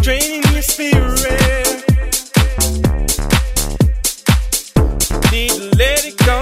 draining your spirit. Need to let it go.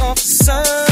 of sun.